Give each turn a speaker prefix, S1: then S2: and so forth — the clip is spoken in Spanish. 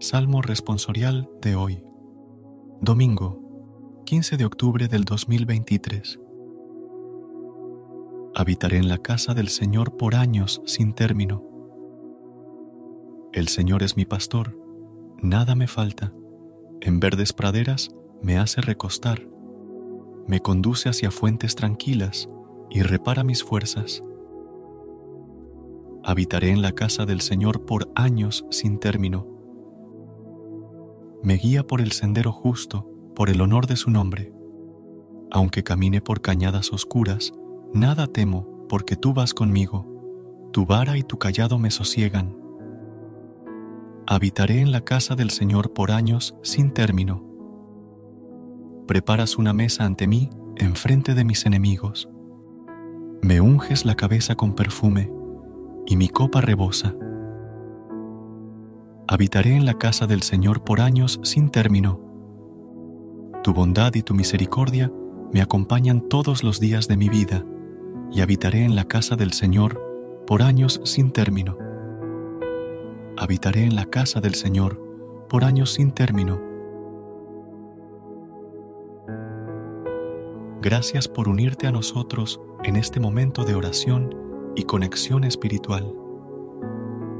S1: Salmo responsorial de hoy. Domingo, 15 de octubre del 2023. Habitaré en la casa del Señor por años sin término. El Señor es mi pastor, nada me falta. En verdes praderas me hace recostar. Me conduce hacia fuentes tranquilas y repara mis fuerzas. Habitaré en la casa del Señor por años sin término me guía por el sendero justo, por el honor de su nombre. Aunque camine por cañadas oscuras, nada temo, porque tú vas conmigo, tu vara y tu callado me sosiegan. Habitaré en la casa del Señor por años sin término. Preparas una mesa ante mí, enfrente de mis enemigos. Me unges la cabeza con perfume, y mi copa rebosa. Habitaré en la casa del Señor por años sin término. Tu bondad y tu misericordia me acompañan todos los días de mi vida, y habitaré en la casa del Señor por años sin término. Habitaré en la casa del Señor por años sin término. Gracias por unirte a nosotros en este momento de oración y conexión espiritual.